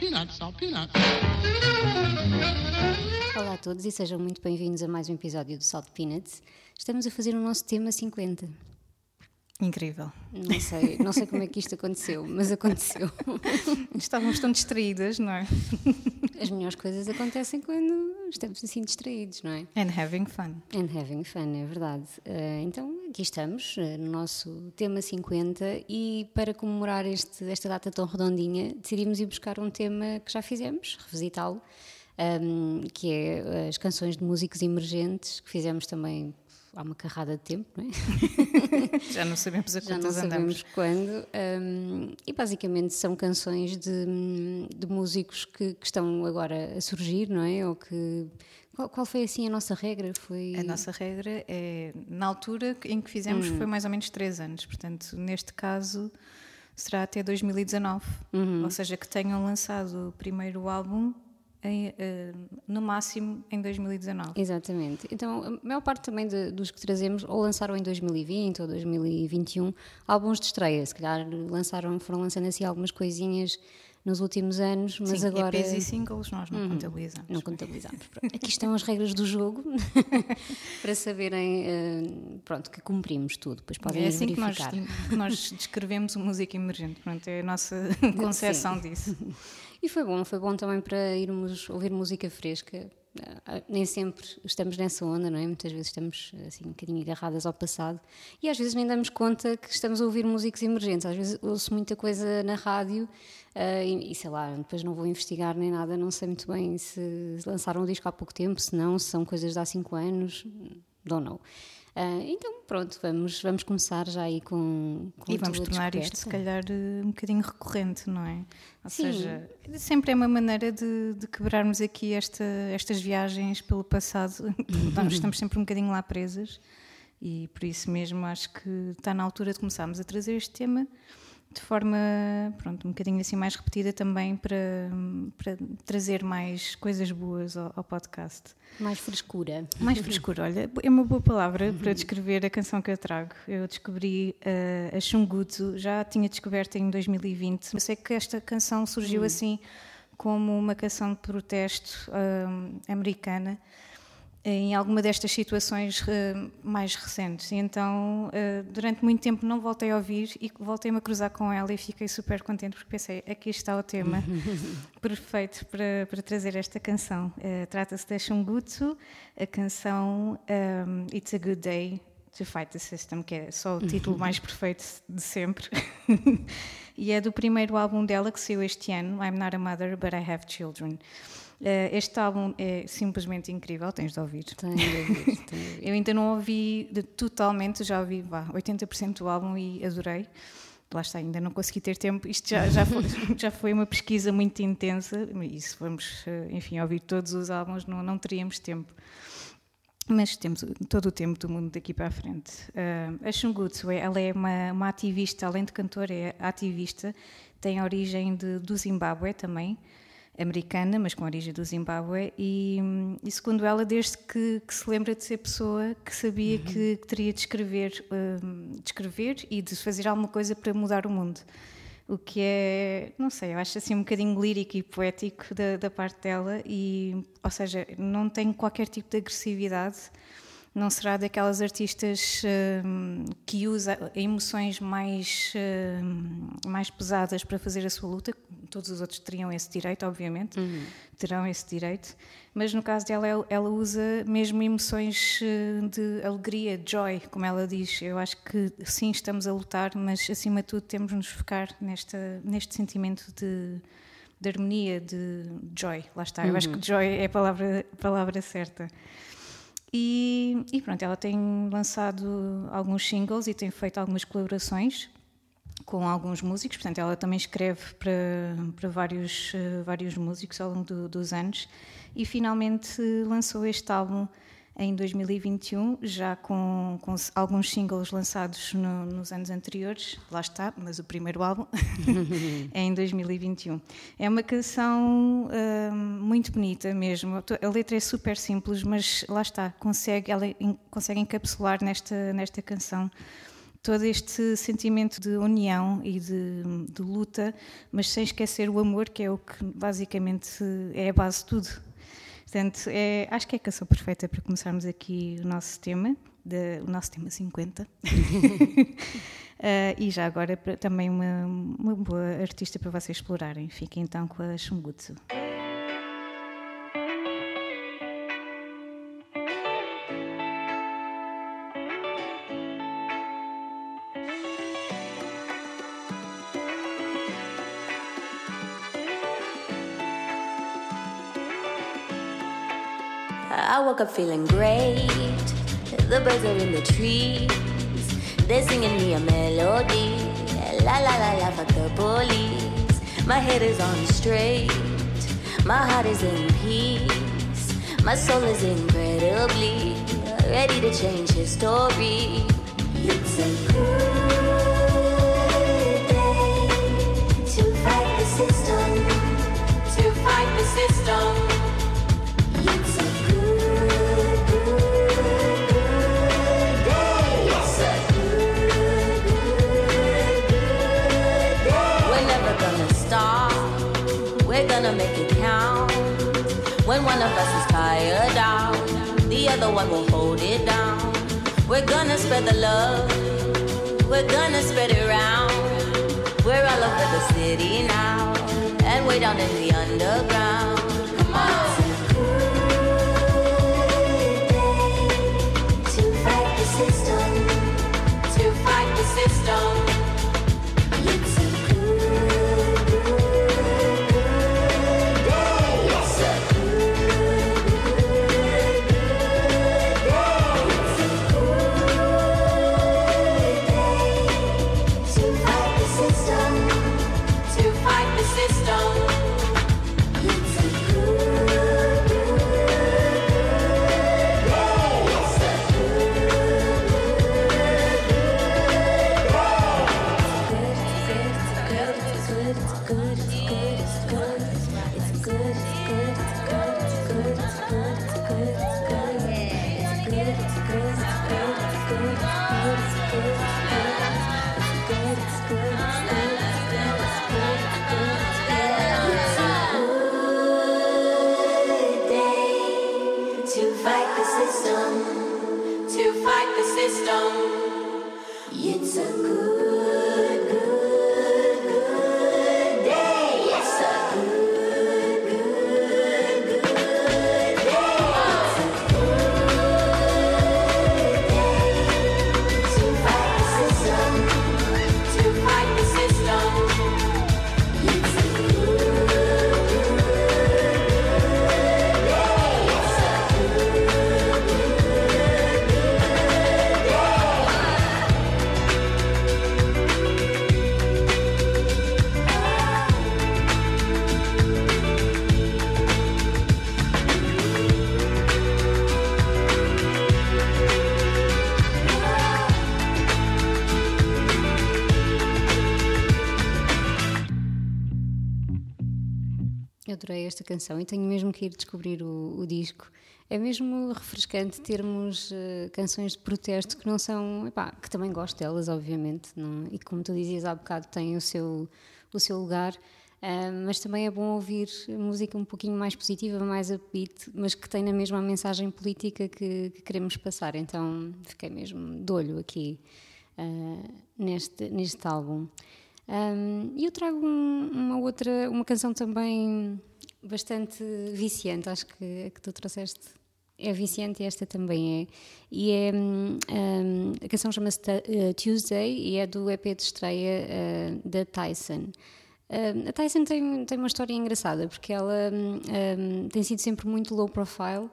peanuts, salt. Olá a todos e sejam muito bem-vindos a mais um episódio do Salt Peanuts. Estamos a fazer o nosso tema 50. Incrível. Não sei, não sei como é que isto aconteceu, mas aconteceu. Estávamos tão distraídas, não é? As melhores coisas acontecem quando estamos assim distraídos, não é? And having fun. And having fun, é verdade. Uh, então, aqui estamos, uh, no nosso tema 50, e para comemorar este, esta data tão redondinha, decidimos ir buscar um tema que já fizemos, revisitá-lo, um, que é as canções de músicos emergentes, que fizemos também há uma carrada de tempo, não é? Já não sabemos a Já quantas não andamos. sabemos quando. um, e basicamente são canções de, de músicos que, que estão agora a surgir, não é? Ou que. Qual, qual foi assim a nossa regra? Foi. A nossa regra é, na altura em que fizemos, foi mais ou menos 3 anos. Portanto, neste caso, será até 2019. Ou seja, que tenham lançado o primeiro álbum em, eh, no máximo em 2019. Exatamente. Então, a maior parte também de- dos que trazemos ou lançaram em 2020 ou 2021 álbuns de estreia. Se calhar lançaram, foram lançando assim algumas coisinhas nos últimos anos, mas Sim, agora. EPs e singles nós não contabilizamos. Não contabilizamos. Pronto. Aqui estão as regras do jogo para saberem eh, pronto, que cumprimos tudo. Depois podem É assim que nós, verificar. que nós descrevemos o música emergente. Pronto, é a nossa concepção disso. E foi bom, foi bom também para irmos ouvir música fresca. Ah, Nem sempre estamos nessa onda, não é? Muitas vezes estamos assim um bocadinho agarradas ao passado e às vezes nem damos conta que estamos a ouvir músicos emergentes. Às vezes ouço muita coisa na rádio ah, e, e sei lá, depois não vou investigar nem nada, não sei muito bem se lançaram o disco há pouco tempo, se não, se são coisas de há cinco anos, don't know. Ah, então pronto, vamos, vamos começar já aí com, com E vamos tornar isto, se descoberta. calhar, eh, um bocadinho recorrente, não é? Ou Sim. seja, sempre é uma maneira de, de quebrarmos aqui esta, estas viagens pelo passado. Nós estamos sempre um bocadinho lá presas e por isso mesmo acho que está na altura de começarmos a trazer este tema de forma, pronto, um bocadinho assim mais repetida também para, para trazer mais coisas boas ao, ao podcast. Mais frescura. Mais frescura, olha, é uma boa palavra para descrever a canção que eu trago. Eu descobri eh, a Xunguto, já a tinha descoberto em 2020. Eu sei que esta canção surgiu assim como uma canção de protesto hum, americana em alguma destas situações eh, mais recentes. E então, eh, durante muito tempo não voltei a ouvir e voltei-me a cruzar com ela e fiquei super contente porque pensei, aqui está o tema perfeito para, para trazer esta canção. Eh, Trata-se da Xunguto, a canção um, It's a Good Day to Fight the System, que é só o título mais perfeito de sempre. e é do primeiro álbum dela que saiu este ano, I'm Not a Mother, But I Have Children. Eh, este álbum é simplesmente incrível, tens de ouvir. Tenho de ouvir, tenho de ouvir. Eu ainda não ouvi de- totalmente, já ouvi vá, 80% do álbum e adorei. Lá está, ainda não consegui ter tempo. Isto já, já, foi, já foi uma pesquisa muito intensa e se formos, eh, enfim, ouvir todos os álbuns não, não teríamos tempo. Mas temos todo o tempo do mundo daqui para a frente. Ah, a Shungutsu, ela é uma, uma ativista, além de cantora, é ativista, tem origem de, do Zimbábue também, americana, mas com origem do Zimbábue, e, hum, e segundo ela, desde que, que se lembra de ser pessoa que sabia que, que teria de escrever, hum, de escrever e de fazer alguma coisa para mudar o mundo. O que é, não sei, eu acho assim um bocadinho lírico e poético da, da parte dela, e, ou seja, não tem qualquer tipo de agressividade, não será daquelas artistas hum, que usa emoções mais, hum, mais pesadas para fazer a sua luta. Todos os outros teriam esse direito, obviamente, terão esse direito. Mas no caso dela, ela- usa mesmo emoções eh, de alegria, de joy, como ela diz. Eu acho que sim, estamos a lutar, mas acima de tudo temos de nos focar nesta, neste sentimento de, de harmonia, de joy. Lá está. Eu acho que joy é a palavra, a palavra certa. E, e pronto, ela tem lançado alguns singles e tem feito algumas colaborações com alguns músicos, portanto ela também escreve para, para vários, eh, vários músicos ao longo do- dos anos. E finalmente lançou este álbum em 2021, já com, com alguns singles lançados no- nos anos anteriores, lá está, mas o primeiro álbum é em 2021. É uma canção hum, muito bonita mesmo, a letra é super simples, mas lá está, consegue, ela en- consegue encapsular nesta, nesta canção todo este sentimento de união e de, de, luta, mas sem esquecer o amor, que é o que basicamente é a base de tudo. Portanto, é, acho que é a canção perfeita para começarmos aqui o nosso tema, de, o nosso tema 50. uh, eh, e já agora também uma, uma boa artista para vocês explorarem. Fiquem então com a Shumbutsu. Up feeling great. The birds are in the trees. They're singing me a melody. La la la la, fuck the police. My head is on straight. My heart is in peace. My soul is incredibly ready to change history. It's a good day to fight the system. To fight the system. Gonna make it count. When one of us is tired out, the other one will hold it down. We're gonna spread the love, we're gonna spread it around. We're all over the city now, and way down in the underground. Esta canção e tenho mesmo que ir descobrir o, o disco. É mesmo refrescante termos uh, canções de protesto que não são. Epá, que também gosto delas, obviamente, não, e como tu dizias há bocado, têm o seu, o seu lugar. Uh, mas também é bom ouvir música um pouquinho mais positiva, mais upbeat, mas que tem na mesma a mensagem política que, que queremos passar. Então fiquei mesmo de olho aqui uh, neste, neste álbum. Um, e eu trago um, uma outra, uma canção também bastante viciante, acho que a que tu trouxeste é viciante e esta também é. E é um, hum, a canção chama-se uh, Tuesday e é do EP de estreia uh, da Tyson. Uh, a Tyson tem, tem uma história engraçada porque ela um, tem sido sempre muito low profile.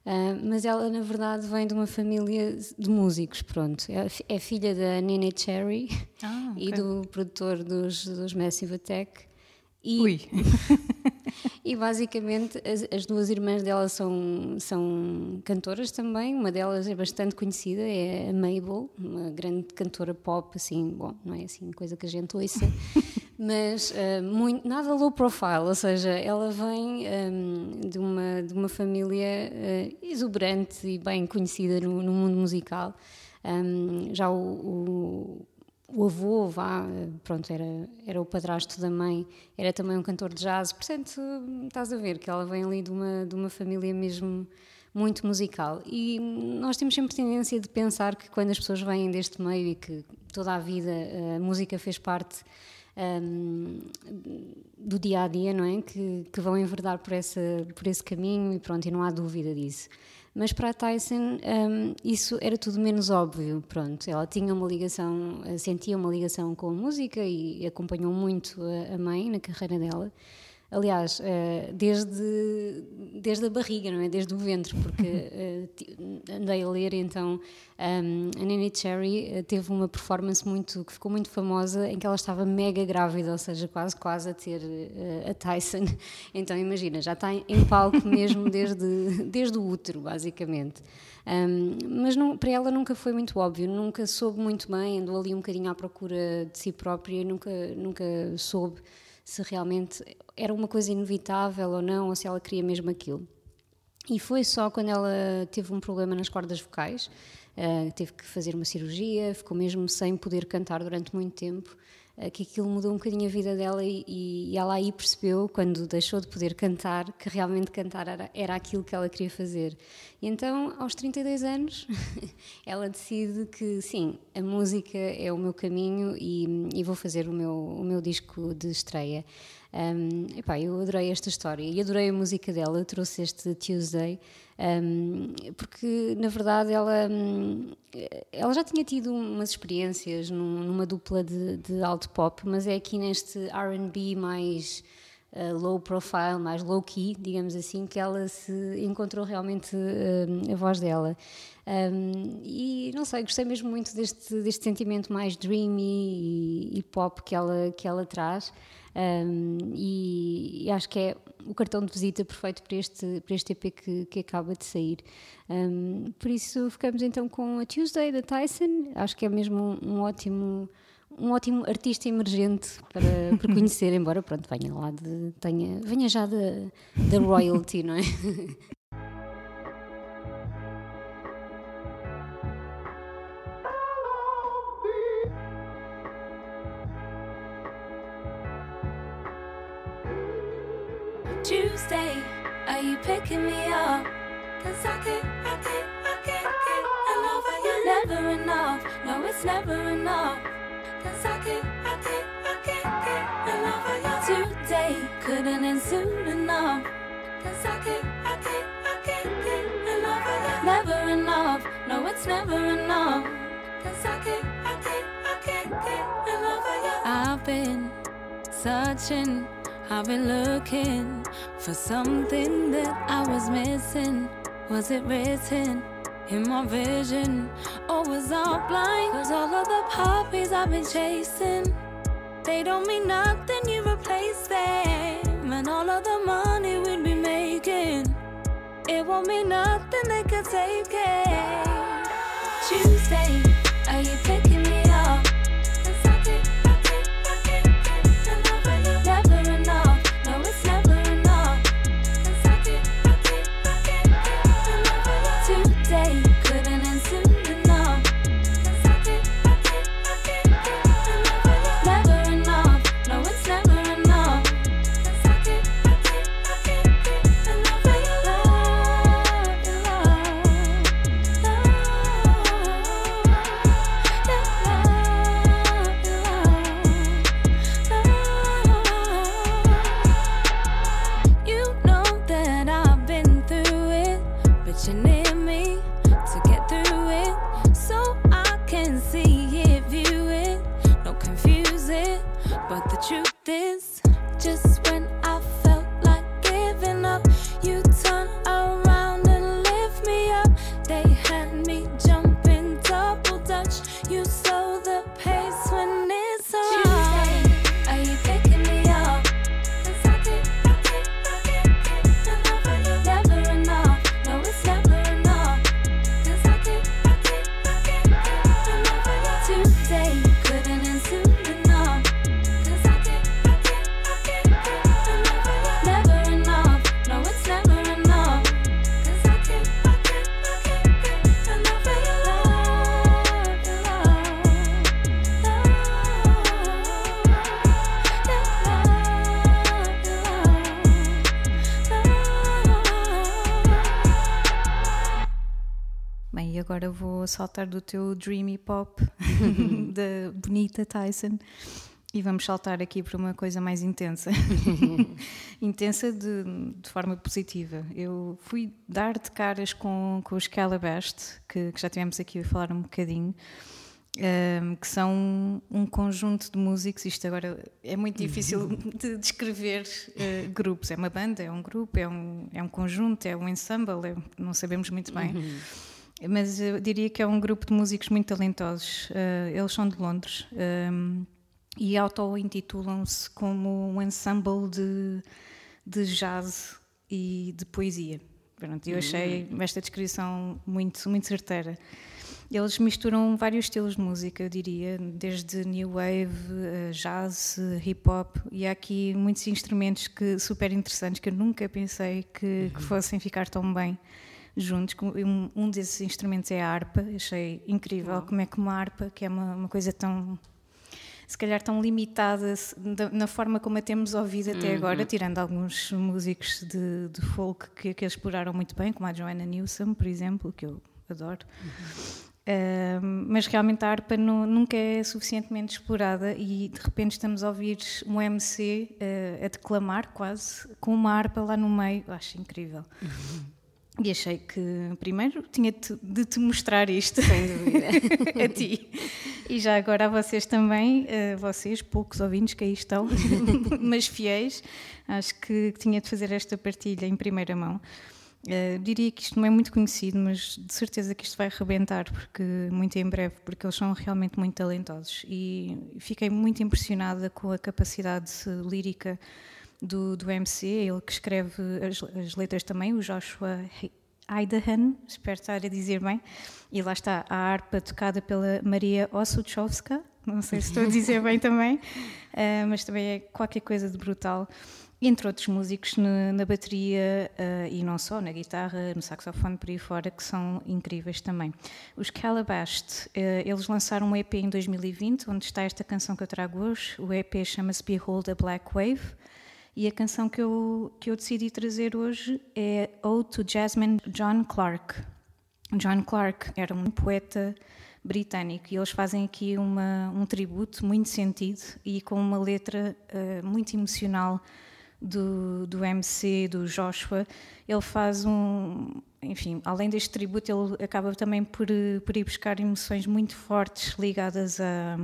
Uh, mas ela, na verdade, vem de uma família de músicos, pronto. É, é filha da Nene Cherry ah, okay. e do produtor dos, dos Massive Attack. E, Ui! e basicamente as, as, duas irmãs dela são, são cantoras também. Uma delas é bastante conhecida, é a Mabel, uma grande cantora pop, assim, bom, não é assim coisa que a gente ouça, mas uh, muito, nada low profile, ou seja, ela vem um, de, uma, de uma família uh, exuberante e bem conhecida no, no mundo musical. Um, já o, o, o, avô, vá, pronto, era, era o padrasto da mãe, era também um cantor de jazz, portanto, estás a ver que ela vem ali de uma, de uma família mesmo muito musical. E nós temos sempre tendência de pensar que quando as pessoas vêm deste meio e que toda a vida a música fez parte um, do dia a dia, não é? Que, que vão enverdar por, essa, por esse caminho e pronto, e não há dúvida disso. Mas para a Tyson um, isso era tudo menos óbvio, pronto. Ela tinha uma ligação, sentia uma ligação com a música e acompanhou muito a, a mãe na carreira dela. Aliás, eh, desde, desde a barriga, não é? Desde o ventre, porque eh, andei a ler então um, a Nene Cherry eh, teve uma performance muito que ficou muito famosa em que ela estava mega grávida, ou seja, quase quase a ter a Tyson. Então imagina, já está em palco mesmo desde desde o útero, basicamente. Um, mas não, para ela nunca foi muito óbvio, nunca soube muito bem, andou ali um bocadinho à procura de si própria, nunca nunca soube se realmente era uma coisa inevitável ou não, ou se ela queria mesmo aquilo. E foi só quando ela teve um problema nas cordas vocais, uh, teve que fazer uma cirurgia, ficou mesmo sem poder cantar durante muito tempo, que aquilo mudou um bocadinho a vida dela e, e, ela aí percebeu, quando deixou de poder cantar, que realmente cantar era, era aquilo que ela queria fazer. E então, aos 32 anos, ela decide que sim, a música é o meu caminho e, e vou fazer o meu, o meu disco de estreia. Um, epá, eu adorei esta história e adorei a música dela, trouxe este Tuesday, um, porque na verdade ela, ela já tinha tido umas experiências num, numa dupla de, de alto pop, mas é aqui neste RB mais. Uh, low profile, mais low key, digamos assim, que ela se encontrou realmente uh, a voz dela. Um, e não sei, gostei mesmo muito deste, deste sentimento mais dreamy e, e pop que ela, que ela traz. Um, e, e, acho que é o cartão de visita perfeito para este, para este EP que, que acaba de sair. Um, por isso ficamos então com a Tuesday da Tyson, acho que é mesmo um, um ótimo um ótimo artista emergente para, para conhecer, embora pronto, venha lá de, tenha, venha já da, da royalty, não é? Tuesday, are you picking me up? Cause I can't, I can't, I can't get enough of you. Never enough, no, it's never enough. Cause I can't, I can't, I can't get enough of you. Today couldn't end soon enough. Cause I can't, I can't, I can't get enough of you. Never enough, no, it's never enough. Cause I can't, I can't, I can't get enough of you. I've been searching I've been looking for something that I was missing. Was it written in my vision? Or was I blind? Cause all of the puppies I've been chasing, they don't mean nothing, you replace them. And all of the money we'd be making, it won't mean nothing, they could take it. Tuesday, are you picking saltar do teu dreamy pop da bonita Tyson e vamos saltar aqui para uma coisa mais intensa. intensa de, de, forma positiva. Eu fui dar de caras com, com os Calabast, que, que já tivemos aqui a falar um bocadinho. Um, ehm, que são um conjunto de músicos. Isto agora é muito difícil de descrever uh, grupos. É uma banda, é um grupo, é um, é um conjunto, é um ensemble, é, não sabemos muito bem. Mas eu diria que é um grupo de músicos muito talentosos. Uh, eles são de Londres. Um, ehm, e auto-intitulam-se como um ensemble de, de jazz e de poesia. Pronto, eu achei hum. esta descrição muito, muito certeira. Eles misturam vários estilos de música, eu diria, desde new wave, eh, jazz, hip hop, e há aqui muitos instrumentos que super interessantes que eu nunca pensei que, que uhum. fossem ficar tão bem juntos. Um, um, desses instrumentos é a harpa, achei incrível como é que uma harpa, que é uma, uma coisa tão se calhar tão limitada na forma como a temos ouvido até uhum. agora, tirando alguns músicos de, de folk que, que exploraram muito bem, como a Joanna Newsom, por exemplo, que eu adoro. Uhum. Uh, mas realmente a harpa não, nunca é suficientemente explorada e de repente estamos a ouvir um MC uh, eh, a declamar quase com uma harpa lá no meio, eu acho incrível. Uhum. E achei que primeiro tinha de te mostrar isto Sem dúvida. a ti. E já agora a vocês também, a vocês, poucos ouvintes que aí estão, mas fiéis, acho que tinha de fazer esta partilha em primeira mão. Uh, diria que isto não é muito conhecido, mas de certeza que isto vai rebentar porque muito em breve, porque eles são realmente muito talentosos e fiquei muito impressionada com a capacidade lírica do, do MC, ele que escreve as, as letras também, o Joshua Aidahan, espero estar a dizer bem, e lá está a harpa tocada pela Maria Osuchowska, não sei se estou a dizer bem também, uh, mas também é qualquer coisa de brutal. Entre outros músicos na, na bateria uh, e não só, na guitarra, no saxofone, por aí fora, que são incríveis também. Os Calabast, uh, eles lançaram um EP em 2020, onde está esta canção que eu trago hoje. O EP chama-se Behold a Black Wave. E a canção que eu, que eu decidi trazer hoje é Ode to Jasmine John Clark. John Clark era um poeta britânico e eles fazem aqui uma, um tributo muito sentido e com uma letra uh, muito emocional do, do MC, do Joshua. Ele faz um. Enfim, além deste tributo, ele acaba também por, por ir buscar emoções muito fortes ligadas a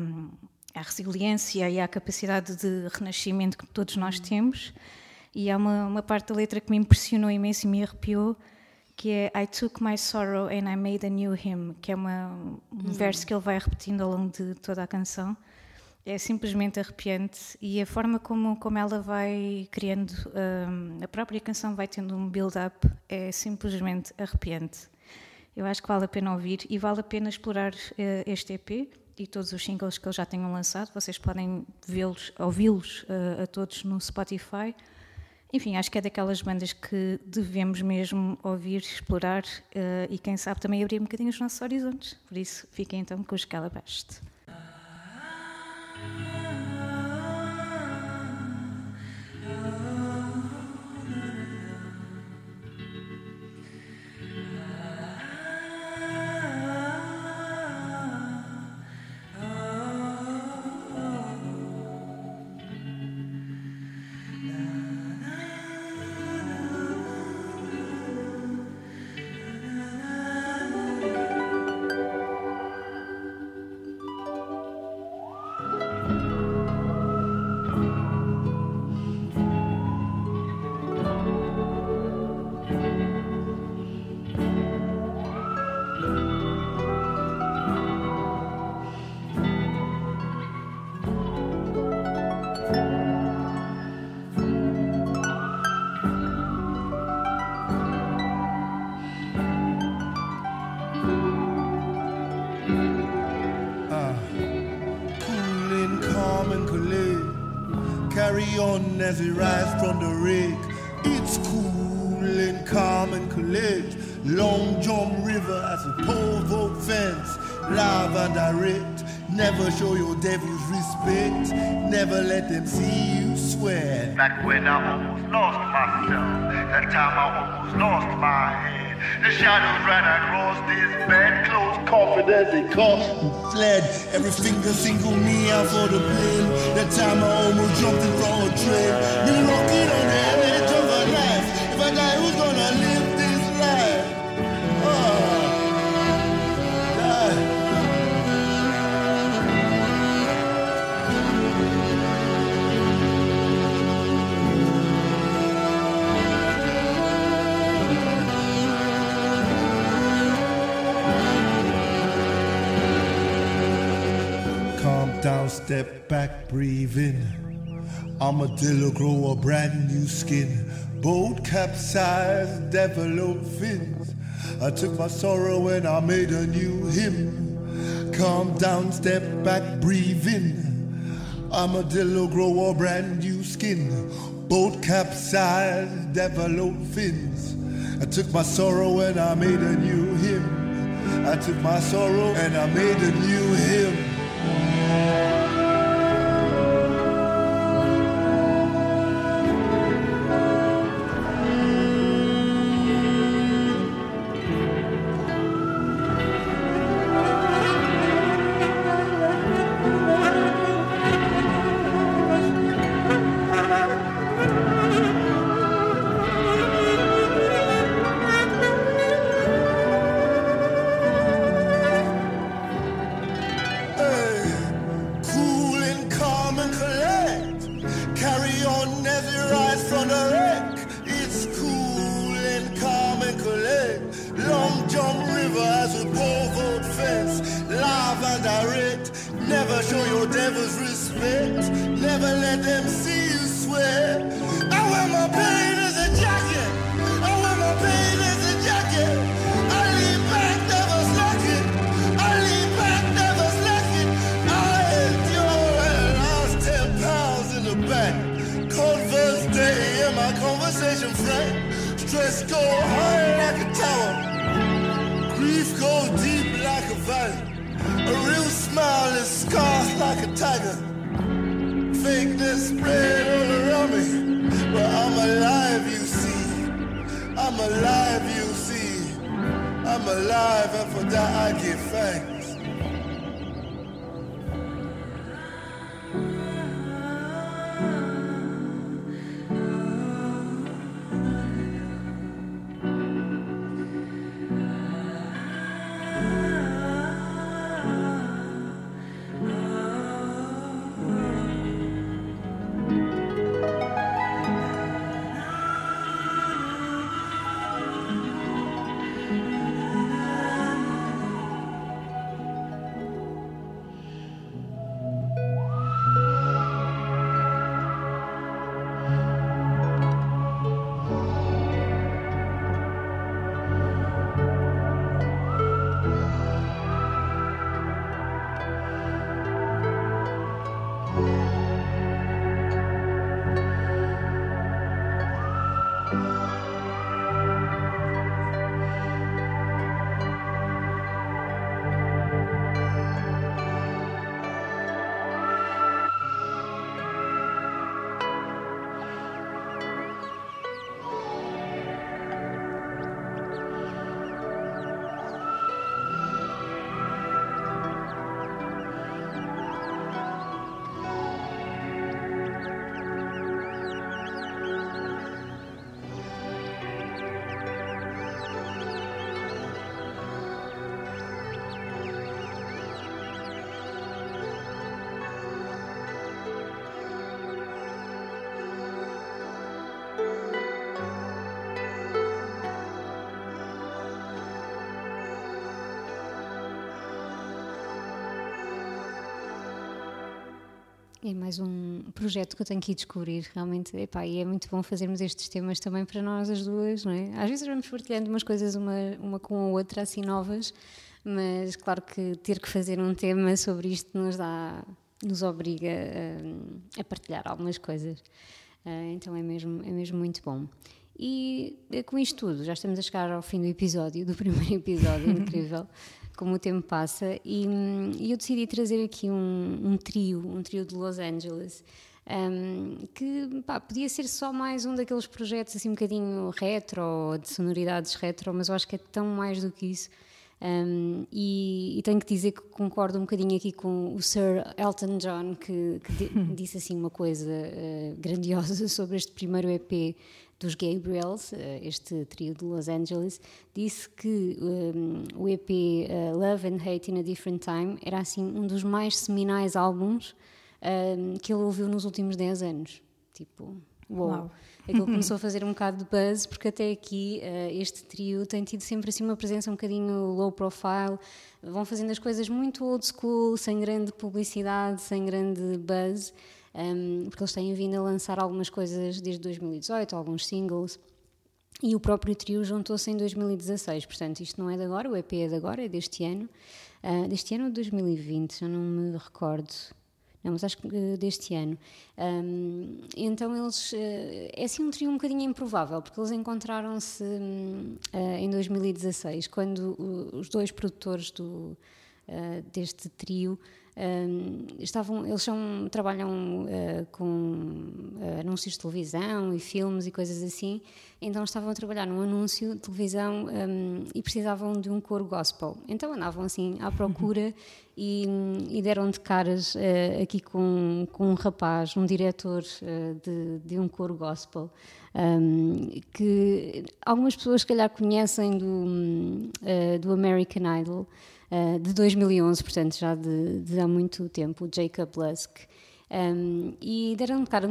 à resiliência e à capacidade de renascimento que todos nós temos. E há uma, uma parte da letra que me impressionou imenso e me arrepiou, que é I took my sorrow and I made a new hymn, que é uma, um uhum. verso que ele vai repetindo ao longo de toda a canção. É simplesmente arrepiante e a forma como, como ela vai criando, um, a própria canção vai tendo um build-up, é simplesmente arrepiante. Eu acho que vale a pena ouvir e vale a pena explorar uh, este EP e todos os singles que eles já tenham lançado. Vocês podem vê-los, ouvi-los uh, a todos no Spotify. Enfim, acho que é daquelas bandas que devemos mesmo ouvir, explorar uh, e quem sabe também abrir um bocadinho os nossos horizontes. Por isso, fiquem então com os Calabast. As we rise from the rig. It's cool and calm and college. Long John River as a pole vote fence. Live and direct. Never show your devils respect. Never let them see you sweat. Back when I almost lost myself. That time I almost lost my head. The shadows ran across this bed, closed coffin as they coughed and fled. Every finger singled me out for the blame. That time I almost jumped in from a train. Been walking on the step back, breathe in. Armadillo grow a brand new skin. Boat capsized, develop fins. I took my sorrow and I made a new hymn. Calm down, step back, breathe in. Armadillo grow a brand new skin. Boat capsized, develop fins. I took my sorrow and I made a new hymn. I took my sorrow and I made a new hymn. I'm alive, and for that I give thanks. É mais um projeto que eu tenho que ir descobrir, realmente. Epá, e é muito bom fazermos estes temas também para nós as duas, não é? Às vezes vamos partilhando umas coisas uma, uma com a outra, assim novas, mas claro que ter que fazer um tema sobre isto nos dá, nos obriga a, a partilhar algumas coisas. Ah, então é mesmo, é mesmo muito bom. E eh, com isto tudo, já estamos a chegar ao fim do episódio, do primeiro episódio, incrível, como o tempo passa, e, hum, e eu decidi trazer aqui um, um trio, um trio de Los Angeles, Um, que pá, podia ser só mais um daqueles projetos assim um bocadinho retro, de sonoridades retro, mas eu acho que é tão mais do que isso. Um, e, e, tenho que dizer que concordo um bocadinho aqui com o Sir Elton John, que, que disse assim uma coisa uh, grandiosa sobre este primeiro EP dos Gabriels, uh, este trio de Los Angeles, disse que um, o EP uh, eh, Love and Hate in a Different Time era assim um dos mais seminais álbuns um, que ele ouviu nos últimos 10 anos. Tipo, uou. Wow. Aquilo começou a fazer um bocado de buzz, porque até aqui uh, este trio tem tido sempre assim uma presença um bocadinho low profile, vão fazendo as coisas muito old school, sem grande publicidade, sem grande buzz, um, porque eles têm vindo a lançar algumas coisas desde 2018, alguns singles. E o próprio trio juntou-se em 2016, portanto, isto não é de agora, o EP é de agora, é deste ano. Uh, deste ano ou de 2020, já não me recordo não, mas acho que uh, deste ano. Um, então eles. Uh, é assim um trio um bocadinho improvável, porque eles encontraram-se uh, em 2016, quando os dois produtores do, deste trio um, estavam, eles são, trabalham uh, com uh, anúncios de televisão e filmes e coisas assim, então estavam a trabalhar num anúncio de televisão um, e precisavam de um coro gospel. Então andavam assim à procura e, e, deram de caras uh, aqui com, com um rapaz, um diretor de, de, um coro gospel. Um, que algumas pessoas, se calhar, conhecem do, do American Idol, uh, de 2011, portanto já de, de, há muito tempo, o Jacob Lusk. Um, e deram de, cara,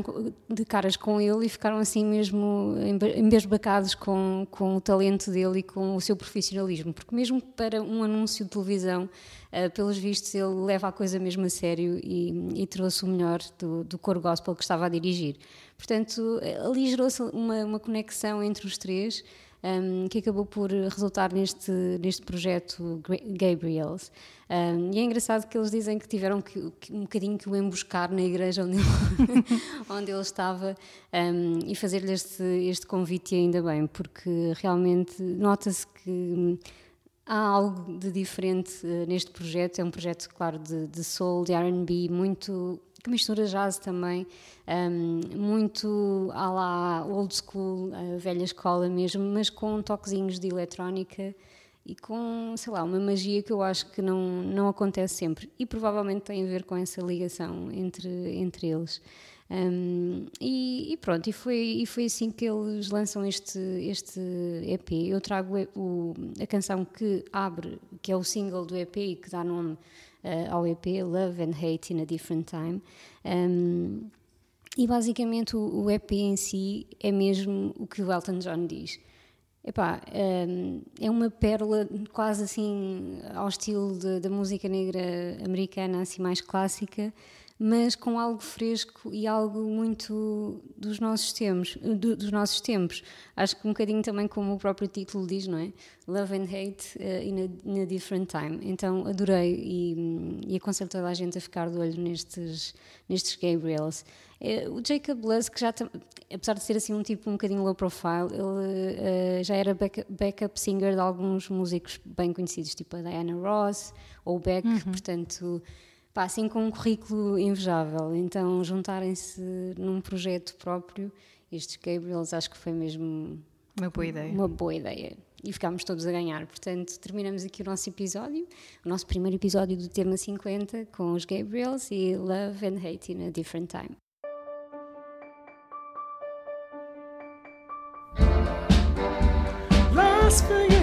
de, caras com ele e ficaram assim mesmo embasbacados com, com o talento dele e com o seu profissionalismo, porque mesmo para um anúncio de televisão, uh, pelos vistos, ele leva a coisa mesmo a sério e, e trouxe o melhor do, do coro gospel que estava a dirigir. Portanto, ali gerou-se uma, uma conexão entre os três um, que acabou por resultar neste, neste projeto Gabriels. Um, e é engraçado que eles dizem que tiveram que, que, um bocadinho que o emboscar na igreja onde ele, onde ele estava um, e fazer-lhe este, este convite, ainda bem, porque realmente nota-se que há algo de diferente uh, neste projeto. É um projeto, claro, de, de soul, de RB, muito que mistura jazz também, um, muito à la old school, velha escola mesmo, mas com toquezinhos de eletrónica e com, sei lá, uma magia que eu acho que não, não acontece sempre e provavelmente tem a ver com essa ligação entre, entre eles. Um, e, e, pronto, e foi, e foi assim que eles lançam este, este EP. Eu trago o, a canção que abre, que é o single do EP e que dá nome uh, ao EP Love and Hate in a Different Time. Um, e basicamente o, o, EP em si é mesmo o que o Elton John diz. Epá, um, é uma pérola quase assim ao estilo da música negra americana, assim mais clássica, mas com algo fresco e algo muito dos nossos tempos, do, dos nossos tempos. Acho que um bocadinho também como o próprio título diz, não é? Love and Hate uh, in, a, in, a, Different Time. Então adorei e, e aconselho toda a gente a ficar de olho nestes, nestes Gabriels. Uh, o Jacob Lusk já apesar de ser assim um tipo um bocadinho low profile, ele uh, já era backup, backup singer de alguns músicos bem conhecidos, tipo a Diana Ross ou Beck, uhum. portanto pá, assim com um currículo invejável. Então, juntarem-se num projeto próprio, estes Gabriels, acho que foi mesmo uma boa ideia. Uma boa ideia. E ficámos todos a ganhar. Portanto, terminamos aqui o nosso episódio, o nosso primeiro episódio do tema 50 com os Gabriels e Love and Hate in a Different Time. Las Vegas.